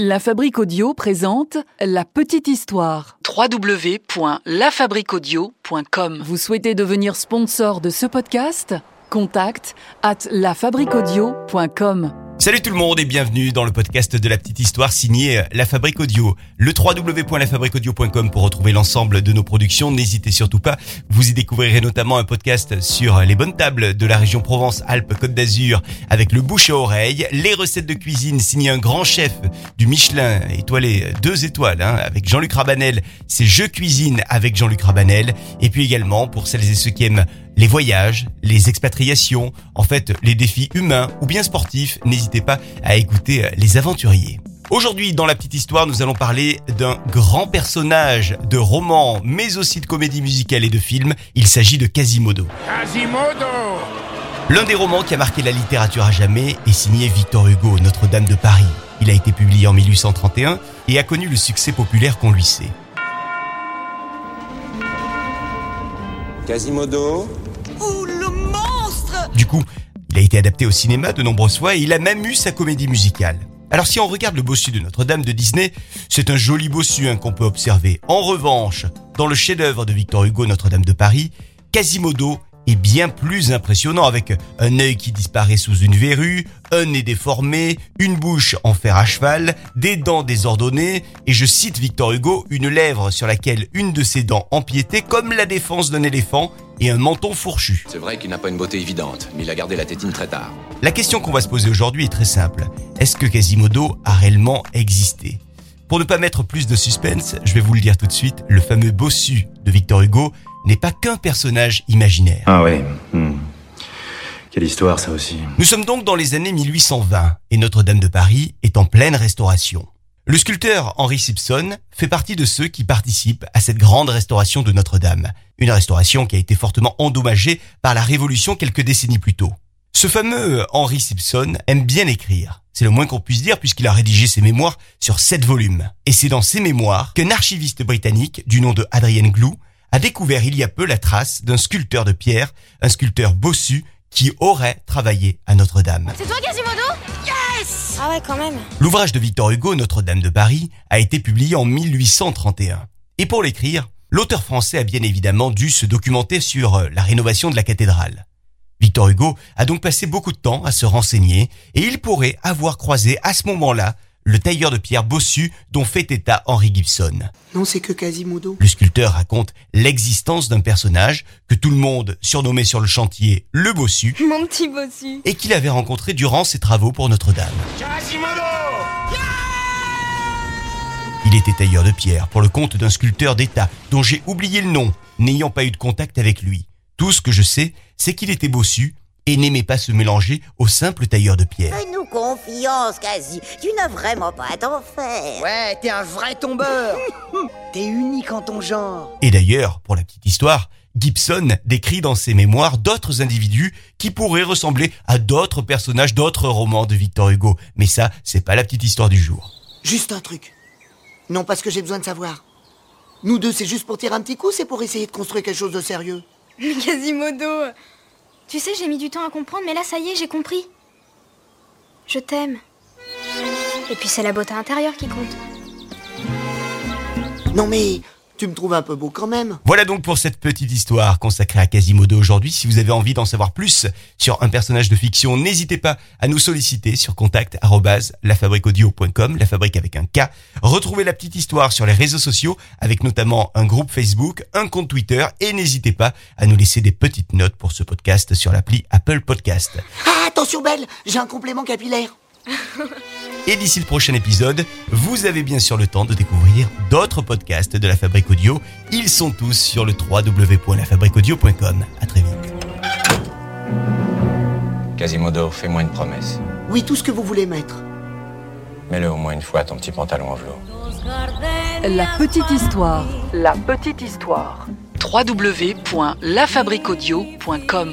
La Fabrique Audio présente La Petite Histoire. www.lafabriquaudio.com Vous souhaitez devenir sponsor de ce podcast? Contact at lafabriquaudio.com. Salut tout le monde et bienvenue dans le podcast de la petite histoire signé La Fabrique Audio. Le www.lafabriqueaudio.com pour retrouver l'ensemble de nos productions. N'hésitez surtout pas. Vous y découvrirez notamment un podcast sur les bonnes tables de la région Provence-Alpes-Côte d'Azur avec le bouche à oreille, les recettes de cuisine signé un grand chef du Michelin étoilé deux étoiles hein, avec Jean-Luc Rabanel. C'est Je cuisine avec Jean-Luc Rabanel. Et puis également pour celles et ceux qui aiment les voyages, les expatriations, en fait les défis humains ou bien sportifs, n'hésitez pas à écouter euh, les aventuriers. Aujourd'hui, dans la petite histoire, nous allons parler d'un grand personnage de roman, mais aussi de comédie musicale et de film. Il s'agit de Quasimodo. Quasimodo L'un des romans qui a marqué la littérature à jamais est signé Victor Hugo, Notre-Dame de Paris. Il a été publié en 1831 et a connu le succès populaire qu'on lui sait. Quasimodo Du coup, il a été adapté au cinéma de nombreuses fois et il a même eu sa comédie musicale. Alors si on regarde le bossu de Notre-Dame de Disney, c'est un joli bossu hein, qu'on peut observer. En revanche, dans le chef-d'œuvre de Victor Hugo Notre-Dame de Paris, Quasimodo est bien plus impressionnant avec un œil qui disparaît sous une verrue, un nez déformé, une bouche en fer à cheval, des dents désordonnées et je cite Victor Hugo, une lèvre sur laquelle une de ses dents empiétait comme la défense d'un éléphant et un menton fourchu. C'est vrai qu'il n'a pas une beauté évidente, mais il a gardé la tétine très tard. La question qu'on va se poser aujourd'hui est très simple. Est-ce que Quasimodo a réellement existé? Pour ne pas mettre plus de suspense, je vais vous le dire tout de suite, le fameux bossu de Victor Hugo n'est pas qu'un personnage imaginaire. Ah ouais. hmm. Quelle histoire ça aussi. Nous sommes donc dans les années 1820 et Notre-Dame de Paris est en pleine restauration. Le sculpteur Henry Simpson fait partie de ceux qui participent à cette grande restauration de Notre-Dame. Une restauration qui a été fortement endommagée par la Révolution quelques décennies plus tôt. Ce fameux Henry Simpson aime bien écrire. C'est le moins qu'on puisse dire puisqu'il a rédigé ses mémoires sur sept volumes. Et c'est dans ces mémoires qu'un archiviste britannique du nom de Adrian Glou a découvert il y a peu la trace d'un sculpteur de pierre, un sculpteur bossu qui aurait travaillé à Notre-Dame. C'est toi Quasimodo? Ah. L'ouvrage de Victor Hugo, Notre-Dame de Paris, a été publié en 1831. Et pour l'écrire, l'auteur français a bien évidemment dû se documenter sur euh, la rénovation de la cathédrale. Victor Hugo a donc passé beaucoup de temps à se renseigner et il pourrait avoir croisé à ce moment-là le tailleur de pierre bossu dont fait état Henry Gibson. Non, c'est que Quasimodo. Le sculpteur raconte l'existence d'un personnage que tout le monde surnommait sur le chantier le bossu Mon petit bossu. et qu'il avait rencontré durant ses travaux pour Notre-Dame. Quasimodo Il était tailleur de pierre pour le compte d'un sculpteur d'État dont j'ai oublié le nom, n'ayant pas eu de contact avec lui. Tout ce que je sais, c'est qu'il était bossu et n'aimait pas se mélanger au simple tailleur de pierre. Fais-nous confiance, quasi. Tu n'as vraiment pas à t'en faire. Ouais, t'es un vrai tombeur. t'es unique en ton genre. Et d'ailleurs, pour la petite histoire, Gibson décrit dans ses mémoires d'autres individus qui pourraient ressembler à d'autres personnages d'autres romans de Victor Hugo. Mais ça, c'est pas la petite histoire du jour. Juste un truc. Non, parce que j'ai besoin de savoir. Nous deux, c'est juste pour tirer un petit coup, c'est pour essayer de construire quelque chose de sérieux. Quasimodo Tu sais, j'ai mis du temps à comprendre, mais là, ça y est, j'ai compris. Je t'aime. Et puis c'est la beauté intérieure qui compte. Non mais, tu me trouves un peu beau quand même. Voilà donc pour cette petite histoire consacrée à Quasimodo aujourd'hui. Si vous avez envie d'en savoir plus sur un personnage de fiction, n'hésitez pas à nous solliciter sur contact lafabriqueaudio.com, la fabrique avec un K. Retrouvez la petite histoire sur les réseaux sociaux avec notamment un groupe Facebook, un compte Twitter et n'hésitez pas à nous laisser des petites notes pour ce podcast sur l'appli Apple Podcast. Ah, attention Belle, j'ai un complément capillaire. Et d'ici le prochain épisode, vous avez bien sûr le temps de découvrir d'autres podcasts de la Fabrique Audio. Ils sont tous sur le www.lafabriqueaudio.com. À très vite. Quasimodo, fais-moi une promesse. Oui, tout ce que vous voulez mettre. Mets-le au moins une fois, ton petit pantalon en velours. La Petite Histoire. La Petite Histoire. www.lafabriquaudio.com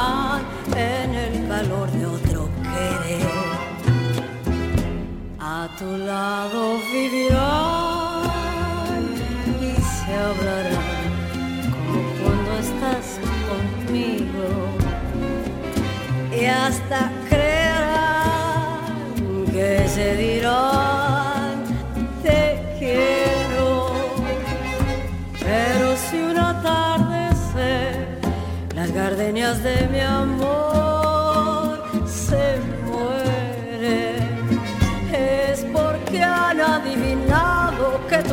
tu lado vivirán y se hablarán como cuando estás conmigo. Y hasta creerán que se dirán te quiero pero si una tarde sé las gardenias de mi amor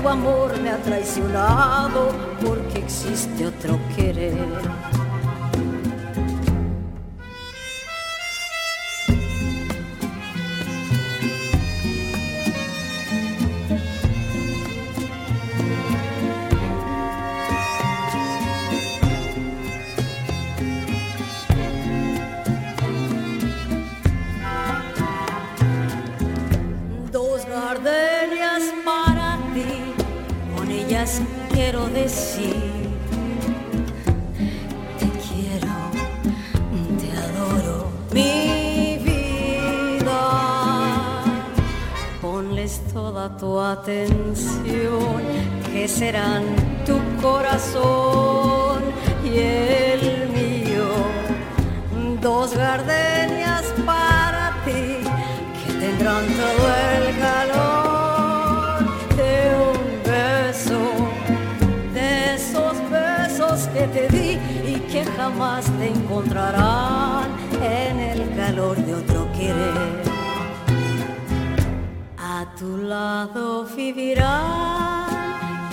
amor me ha traicionado porque existe otro querer quiero decir, te quiero, te adoro, mi vida. Ponles toda tu atención, que serán tu corazón jamás te encontrarán en el calor de otro querer. A tu lado vivirán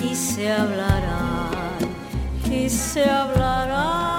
y se hablarán y se hablarán